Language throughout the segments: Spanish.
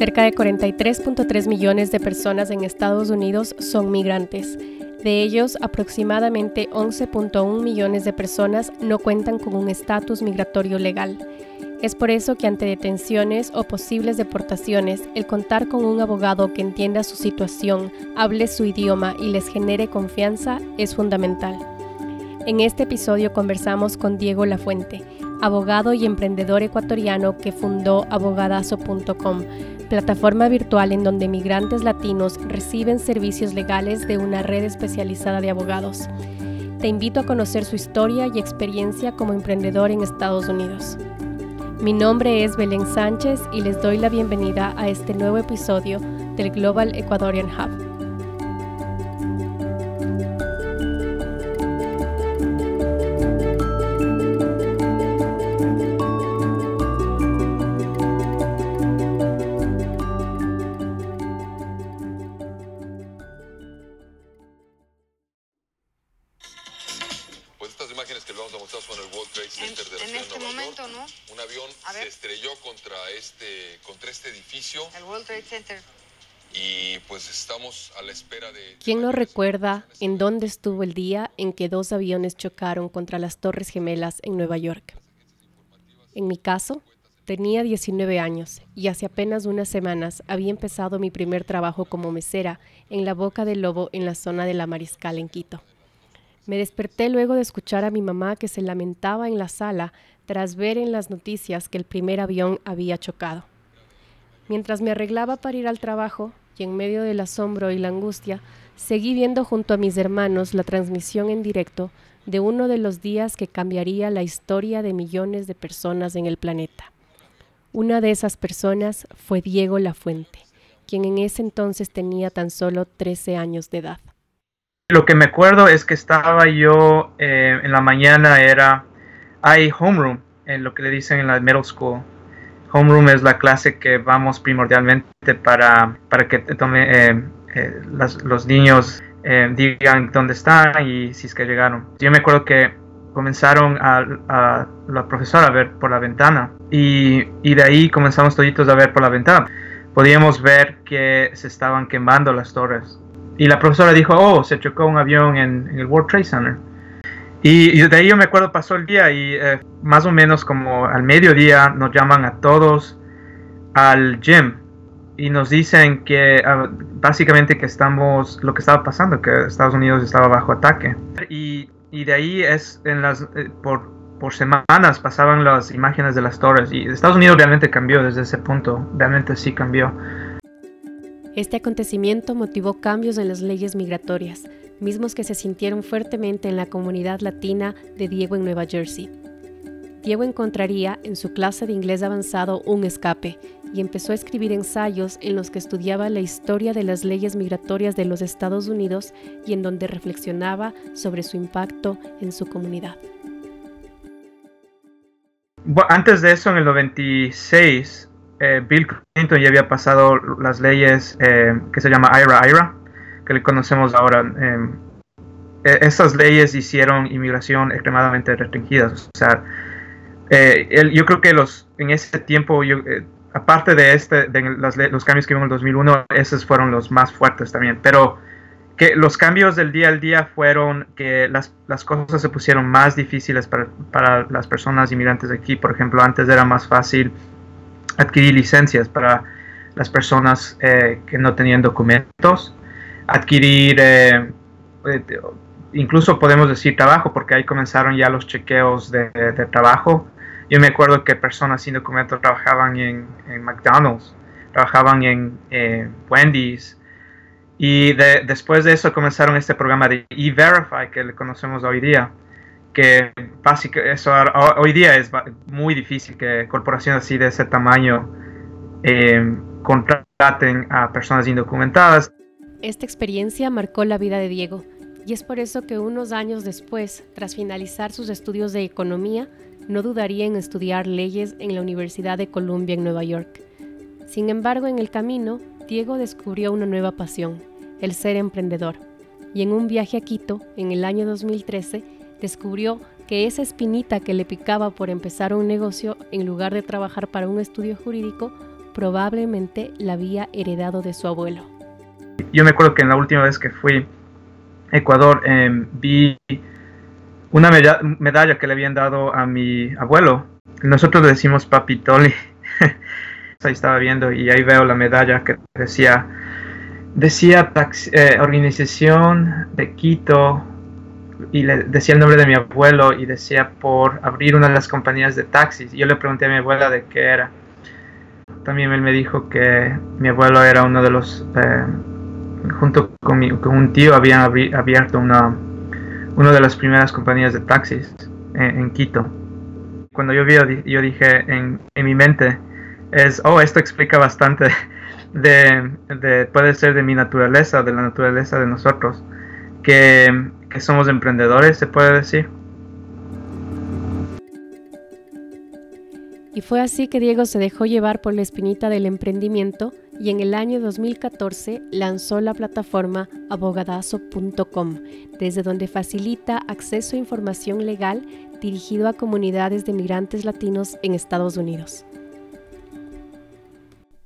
Cerca de 43.3 millones de personas en Estados Unidos son migrantes. De ellos, aproximadamente 11.1 millones de personas no cuentan con un estatus migratorio legal. Es por eso que ante detenciones o posibles deportaciones, el contar con un abogado que entienda su situación, hable su idioma y les genere confianza es fundamental. En este episodio conversamos con Diego Lafuente, abogado y emprendedor ecuatoriano que fundó abogadazo.com, plataforma virtual en donde migrantes latinos reciben servicios legales de una red especializada de abogados. Te invito a conocer su historia y experiencia como emprendedor en Estados Unidos. Mi nombre es Belén Sánchez y les doy la bienvenida a este nuevo episodio del Global Ecuadorian Hub. ¿Quién no recuerda en dónde estuvo el día en que dos aviones chocaron contra las Torres Gemelas en Nueva York? En mi caso, tenía 19 años y hace apenas unas semanas había empezado mi primer trabajo como mesera en la Boca del Lobo en la zona de la Mariscal en Quito. Me desperté luego de escuchar a mi mamá que se lamentaba en la sala tras ver en las noticias que el primer avión había chocado. Mientras me arreglaba para ir al trabajo, y en medio del asombro y la angustia, seguí viendo junto a mis hermanos la transmisión en directo de uno de los días que cambiaría la historia de millones de personas en el planeta. Una de esas personas fue Diego Lafuente, quien en ese entonces tenía tan solo 13 años de edad. Lo que me acuerdo es que estaba yo eh, en la mañana, era, hay homeroom, en lo que le dicen en la middle school, Homeroom es la clase que vamos primordialmente para, para que eh, eh, los niños eh, digan dónde están y si es que llegaron. Yo me acuerdo que comenzaron a, la profesora a ver por la ventana y, y, de ahí comenzamos toditos a ver por la ventana. Podíamos ver que se estaban quemando las torres. Y la profesora dijo, oh, se chocó un avión en el World Trade Center. Y, de ahí yo me acuerdo, pasó el día y eh, más o menos como al mediodía nos llaman a todos al gym y nos dicen que ah, básicamente que estamos, lo que estaba pasando, que Estados Unidos estaba bajo ataque. Y, y de ahí es, en las, eh, por, por semanas pasaban las imágenes de las torres y Estados Unidos realmente cambió desde ese punto, realmente sí cambió. Este acontecimiento motivó cambios en las leyes migratorias mismos que se sintieron fuertemente en la comunidad latina de Diego en Nueva Jersey. Diego encontraría en su clase de inglés avanzado un escape y empezó a escribir ensayos en los que estudiaba la historia de las leyes migratorias de los Estados Unidos y en donde reflexionaba sobre su impacto en su comunidad. antes de eso, en el 96, eh, Bill Clinton ya había pasado las leyes eh, que se llama IRA-IRA, que le conocemos ahora. Em, e, esas leyes hicieron inmigración extremadamente restringidas. O sea, eh, yo creo que los en ese tiempo, eh, aparte de, este, de los cambios que vimos en el 2001, esos fueron los más fuertes también. Pero que los cambios del día al día fueron que las, las cosas se pusieron más difíciles para, para, las personas inmigrantes aquí. Por ejemplo, antes era más fácil adquirir licencias para las personas eh, que no tenían documentos adquirir, eh, eh, incluso podemos decir trabajo, porque ahí comenzaron ya los chequeos de, trabajo. Yo me acuerdo que personas sin documento trabajaban en, McDonald's, trabajaban en Wendy's, y después de eso comenzaron este programa de E-Verify que le conocemos hoy día, que básicamente eso hoy día es muy difícil que corporaciones así de ese tamaño eh, contraten a personas indocumentadas. Esta experiencia marcó la vida de Diego y es por eso que unos años después, tras finalizar sus estudios de economía, no dudaría en estudiar leyes en la Universidad de Columbia en Nueva York. Sin embargo, en el camino, Diego descubrió una nueva pasión, el ser emprendedor. Y en un viaje a Quito, en el año 2013, descubrió que esa espinita que le picaba por empezar un negocio en lugar de trabajar para un estudio jurídico probablemente la había heredado de su abuelo. Yo me acuerdo que en la última vez que fui a Ecuador em, vi una medalla que le habían dado a mi abuelo. Nosotros le decimos papitoli. ahí estaba viendo y ahí veo la medalla que decía decía eh, organización de Quito y decía el nombre de mi abuelo y decía por abrir una de las compañías de taxis. Yo le pregunté a mi abuela de qué era. También él me dijo que mi abuelo era uno de los, eh, junto con, con, un tío, habían abierto una, una de las primeras compañías de taxis en, Quito. Cuando yo vi, yo dije en, en mi mente, es, oh, esto explica bastante de, de, puede ser de mi naturaleza, de la naturaleza de nosotros, que, que somos emprendedores, se puede decir. Y fue así que Diego se dejó llevar por la espinita del emprendimiento y en el año 2014 lanzó la plataforma abogadazo.com, desde donde facilita acceso a información legal dirigido a comunidades de migrantes latinos en Estados Unidos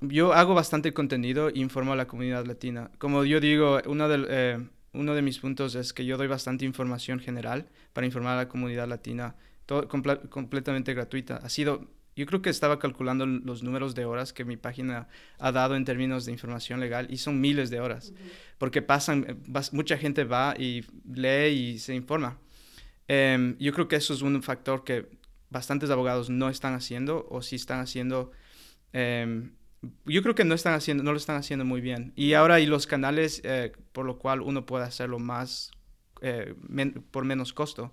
yo hago bastante contenido e informo a la comunidad latina. Como yo digo, uno de, eh, uno de mis puntos es que yo doy bastante información general para informar a la comunidad latina, todo completamente gratuita. Ha sido, yo creo que estaba calculando los números de horas que mi página ha dado en términos de información legal y son miles de horas, porque pasan, mucha gente va y lee y se informa. Em, yo creo que eso es un factor que bastantes abogados no están haciendo o si están haciendo... Em, yo creo que no están haciendo, no lo están haciendo muy bien. Y ahora hay los canales eh, por lo cual uno puede hacerlo más eh, por menos costo.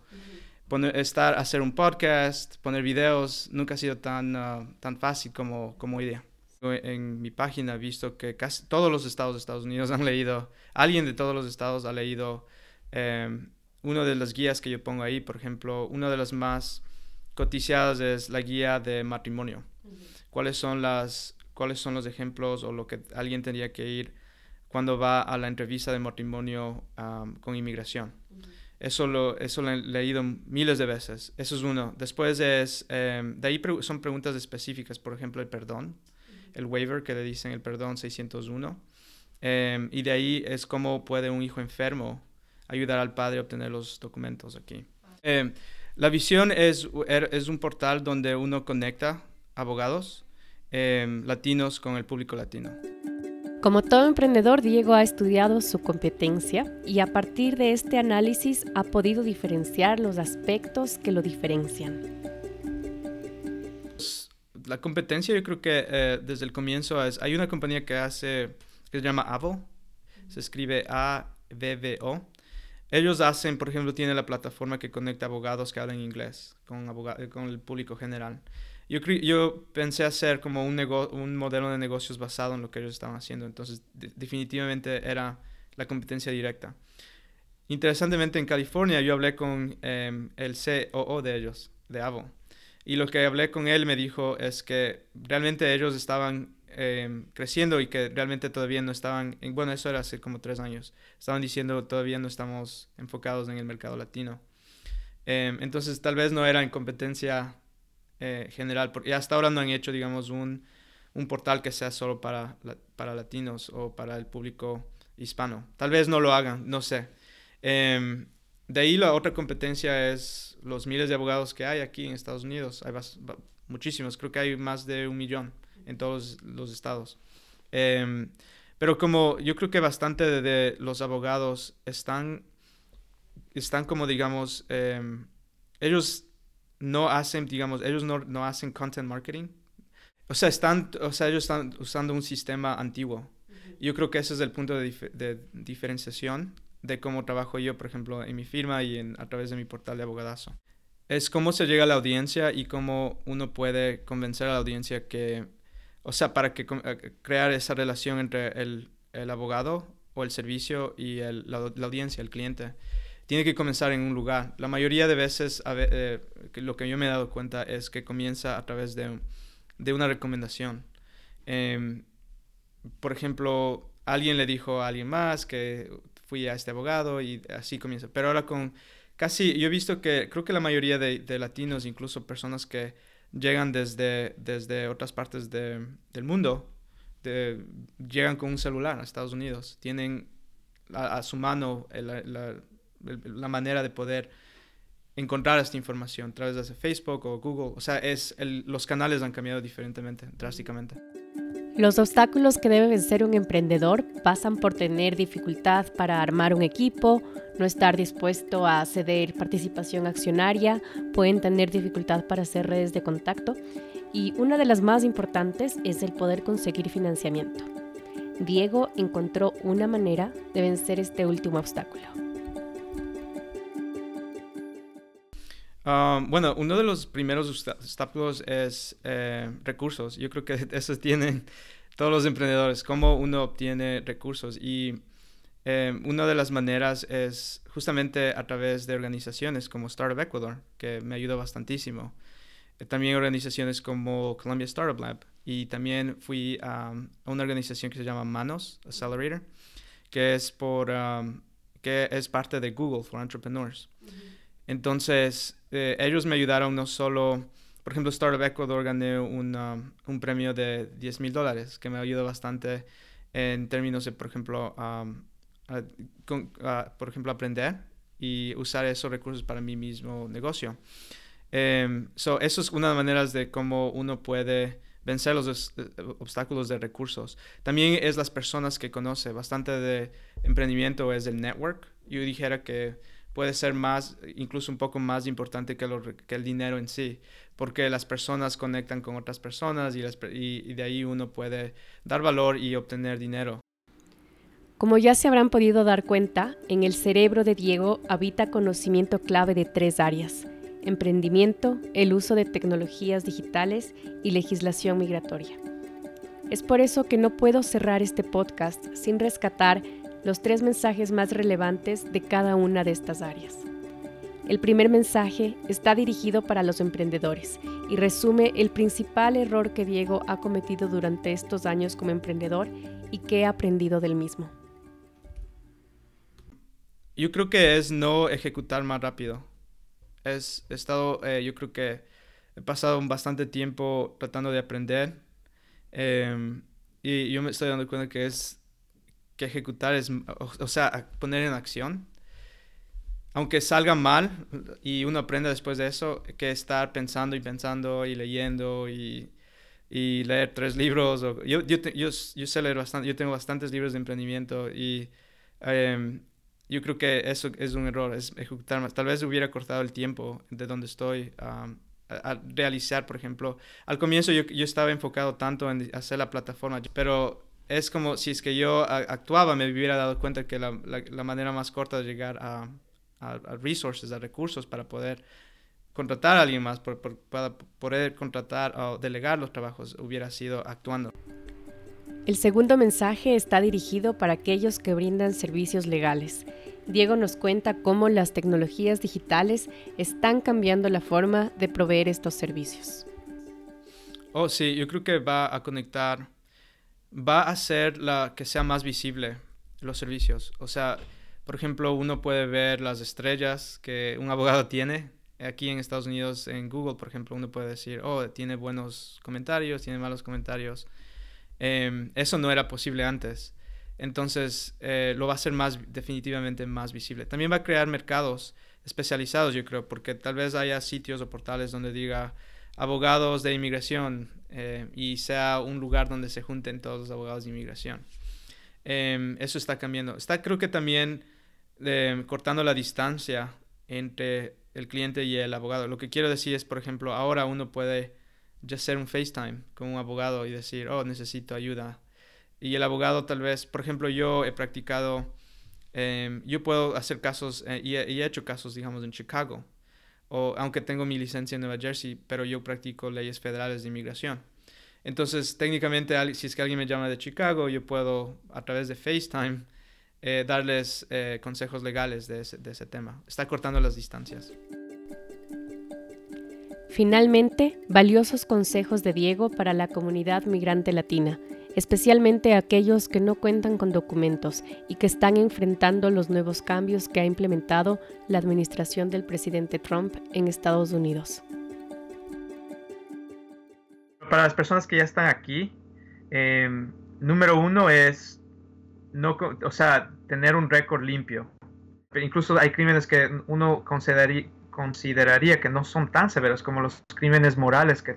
Poner, estar, hacer un podcast, poner videos, nunca ha sido tan, ah, tan fácil como, como hoy día. En mi página he visto que casi todos los estados de Estados Unidos han leído, alguien de todos los estados ha leído eh, una de las guías que yo pongo ahí, por ejemplo, una de las más coticiadas es la guía de matrimonio. ¿Cuáles son las cuáles son los ejemplos o lo que alguien tendría que ir cuando va a la entrevista de matrimonio con inmigración. Eso lo, eso lo he leído miles de veces. Eso es uno. Después es, em, de ahí son preguntas específicas, por ejemplo, el perdón, el waiver que le dicen el perdón 601. Em, y de ahí es cómo puede un hijo enfermo ayudar al padre a obtener los documentos aquí. Em, la visión es, er, es un portal donde uno conecta abogados latinos con el público latino. Como todo emprendedor, Diego ha estudiado su competencia y a partir de este análisis ha podido diferenciar los aspectos que lo diferencian. La competencia yo creo que eh, desde el comienzo es, hay una compañía que hace, que se llama Avo, se escribe A-V-V-O. Ellos hacen, por ejemplo, tiene la plataforma que conecta abogados que hablan inglés con, con el público general. Yo, yo pensé hacer como un, un modelo de negocios basado en lo que ellos estaban haciendo, entonces definitivamente era la competencia directa. Interesantemente, en California yo hablé con em, el COO de ellos, de Avo, y lo que hablé con él me dijo es que realmente ellos estaban em, creciendo y que realmente todavía no estaban, bueno, eso era hace como tres años, estaban diciendo todavía no estamos enfocados en el mercado latino. Em, entonces tal vez no era en competencia eh, general, porque hasta ahora no han hecho, digamos, un, un portal que sea solo para, para latinos o para el público hispano. Tal vez no lo hagan, no sé. Em, de ahí la otra competencia es los miles de abogados que hay aquí en Estados Unidos. Hay muchísimos, creo que hay más de un millón en todos los estados. Em, pero como yo creo que bastante de, los abogados están, están como digamos, em, ellos no hacen, digamos, ellos no, no hacen content marketing. O sea, están, o sea, ellos están usando un sistema antiguo. Yo creo que ese es el punto de, de, diferenciación de cómo trabajo yo, por ejemplo, en mi firma y en, a través de mi portal de abogadazo. Es cómo se llega a la audiencia y cómo uno puede convencer a la audiencia que, o sea, para que eh, crear esa relación entre el, el abogado o el servicio y el, la, la, audiencia, el cliente tiene que comenzar en un lugar. La mayoría de veces eh, lo que yo me he dado cuenta es que comienza a través de, de una recomendación. Em, por ejemplo, alguien le dijo a alguien más que fui a este abogado y así comienza. Pero ahora con casi, yo he visto que creo que la mayoría de, de latinos, incluso personas que llegan desde, desde otras partes del mundo, llegan con un celular a Estados Unidos, tienen a, su mano la, manera de poder encontrar esta información a través de Facebook o Google. O sea, es los canales han cambiado diferentemente, drásticamente. Los obstáculos que debe vencer un emprendedor pasan por tener dificultad para armar un equipo, no estar dispuesto a ceder participación accionaria, pueden tener dificultad para hacer redes de contacto y una de las más importantes es el poder conseguir financiamiento. Diego encontró una manera de vencer este último obstáculo. Ah, bueno, uno de los primeros obstáculos es eh, recursos. Yo creo que eso tienen todos los emprendedores, cómo uno obtiene recursos. Y eh, una de las maneras es justamente a través de organizaciones como Startup Ecuador, que me ayudó bastantísimo. Eh, también organizaciones como Columbia Startup Lab. Y también fui a, una organización que se llama Manos Accelerator, que es, por, um, que es parte de Google for Entrepreneurs. Entonces, eh, ellos me ayudaron no solo, por ejemplo, Startup Ecuador gané un, um, un premio de 10 mil dólares, que me ayudó bastante en términos de, por ejemplo, um, por ejemplo, aprender y usar esos recursos para mi mismo negocio. Um, so, eso es una de las maneras de cómo uno puede vencer los eh, obstáculos de recursos. También es las personas que conoce. Bastante de emprendimiento es el network. Yo dijera que puede ser más, incluso un poco más importante que, el dinero en sí, porque las personas conectan con otras personas y de ahí uno puede dar valor y obtener dinero. Como ya se habrán podido dar cuenta, en el cerebro de Diego habita conocimiento clave de tres áreas, emprendimiento, el uso de tecnologías digitales y legislación migratoria. Es por eso que no puedo cerrar este podcast sin rescatar los tres mensajes más relevantes de cada una de estas áreas. El primer mensaje está dirigido para los emprendedores y resume el principal error que Diego ha cometido durante estos años como emprendedor y que ha aprendido del mismo. Yo creo que es no ejecutar más rápido. Es, he estado, eh, yo creo que he pasado bastante tiempo tratando de aprender em, y yo me estoy dando cuenta que es que ejecutar es, o, sea, poner en acción. Aunque salga mal y uno aprenda después de eso, que estar pensando y pensando y leyendo y, y leer tres libros. yo, yo, yo, yo, sé leer bastante, yo tengo bastantes libros de emprendimiento y em, yo creo que eso es un error, es ejecutar más. Tal vez hubiera cortado el tiempo de donde estoy a, realizar, por ejemplo. Al comienzo yo, yo estaba enfocado tanto en hacer la plataforma, pero es como si es que yo actuaba, me hubiera dado cuenta que la, la, manera más corta de llegar a, a, resources, a recursos para poder contratar a alguien más, para poder contratar o delegar los trabajos, hubiera sido actuando. El segundo mensaje está dirigido para aquellos que brindan servicios legales. Diego nos cuenta cómo las tecnologías digitales están cambiando la forma de proveer estos servicios. Oh, sí, yo creo que va a conectar va a hacer la, que sea más visible los servicios. O sea, por ejemplo, uno puede ver las estrellas que un abogado tiene. Aquí en Estados Unidos, en Google, por ejemplo, uno puede decir, oh, tiene buenos comentarios, tiene malos comentarios. Em, eso no era posible antes. Entonces, eh, lo va a hacer más, definitivamente más visible. También va a crear mercados especializados, yo creo, porque tal vez haya sitios o portales donde diga abogados de inmigración, eh, y sea un lugar donde se junten todos los abogados de inmigración. Em, eso está cambiando. Está creo que también em, cortando la distancia entre el cliente y el abogado. Lo que quiero decir es, por ejemplo, ahora uno puede ya hacer un FaceTime con un abogado y decir, oh, necesito ayuda. Y el abogado tal vez, por ejemplo, yo he practicado, em, yo puedo hacer casos eh, y, he, hecho casos, digamos, en Chicago o aunque tengo mi licencia en Nueva Jersey, pero yo practico leyes federales de inmigración. Entonces, técnicamente, si es que alguien me llama de Chicago, yo puedo, a través de FaceTime, eh, darles eh, consejos legales de ese, de ese tema. Está cortando las distancias. Finalmente, valiosos consejos de Diego para la comunidad migrante latina especialmente aquellos que no cuentan con documentos y que están enfrentando los nuevos cambios que ha implementado la administración del presidente Trump en Estados Unidos. para las personas que ya están aquí, em, número uno es no, o sea, tener un récord limpio. Incluso hay crímenes que uno consideraría, consideraría que no son tan severos como los crímenes morales que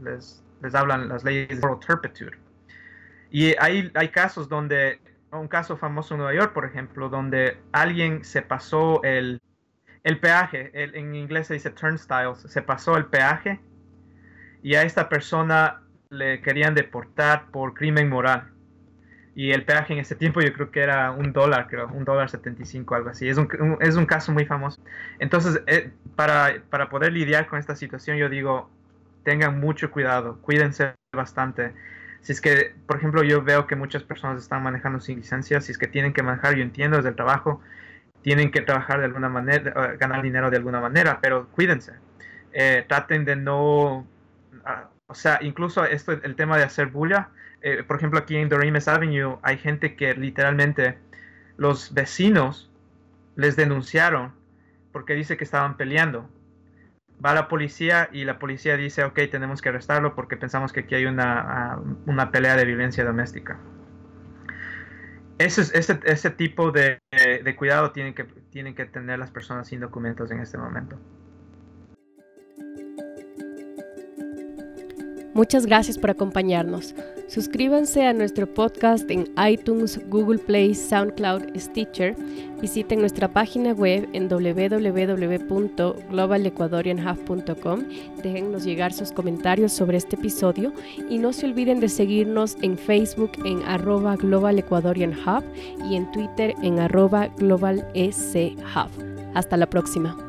les, les, hablan las leyes de moral turpitude. Y hay, hay casos donde, un caso famoso en Nueva York, por ejemplo, donde alguien se pasó el, el peaje, en inglés se dice turnstiles, se pasó el peaje y a esta persona le querían deportar por crimen moral. Y el peaje en ese tiempo yo creo que era un dólar, creo, un dólar 75, algo así. Es un, es un caso muy famoso. Entonces, eh, para, para poder lidiar con esta situación, yo digo, tengan mucho cuidado, cuídense bastante. Si es que, por ejemplo, yo veo que muchas personas están manejando sin licencia, si es que tienen que manejar, yo entiendo desde el trabajo, tienen que trabajar de alguna manera, eh, ganar dinero de alguna manera, pero cuídense. Eh, traten de no, ah, o sea, incluso esto, el tema de hacer bulla, eh, por ejemplo, aquí en Doremus Avenue hay gente que literalmente los vecinos les denunciaron porque dice que estaban peleando. Va la policía y la policía dice, ok, tenemos que arrestarlo porque pensamos que aquí hay una, una pelea de violencia doméstica. Ese, ese, ese tipo de, de, cuidado tienen que, tienen que tener las personas sin documentos en este momento. Muchas gracias por acompañarnos. Suscríbanse a nuestro podcast en iTunes, Google Play, SoundCloud, Stitcher. Visiten nuestra página web en www.globalecuadorianhub.com. Déjennos llegar sus comentarios sobre este episodio y no se olviden de seguirnos en Facebook en arroba Global y en Twitter en arroba Global Hub. Hasta la próxima.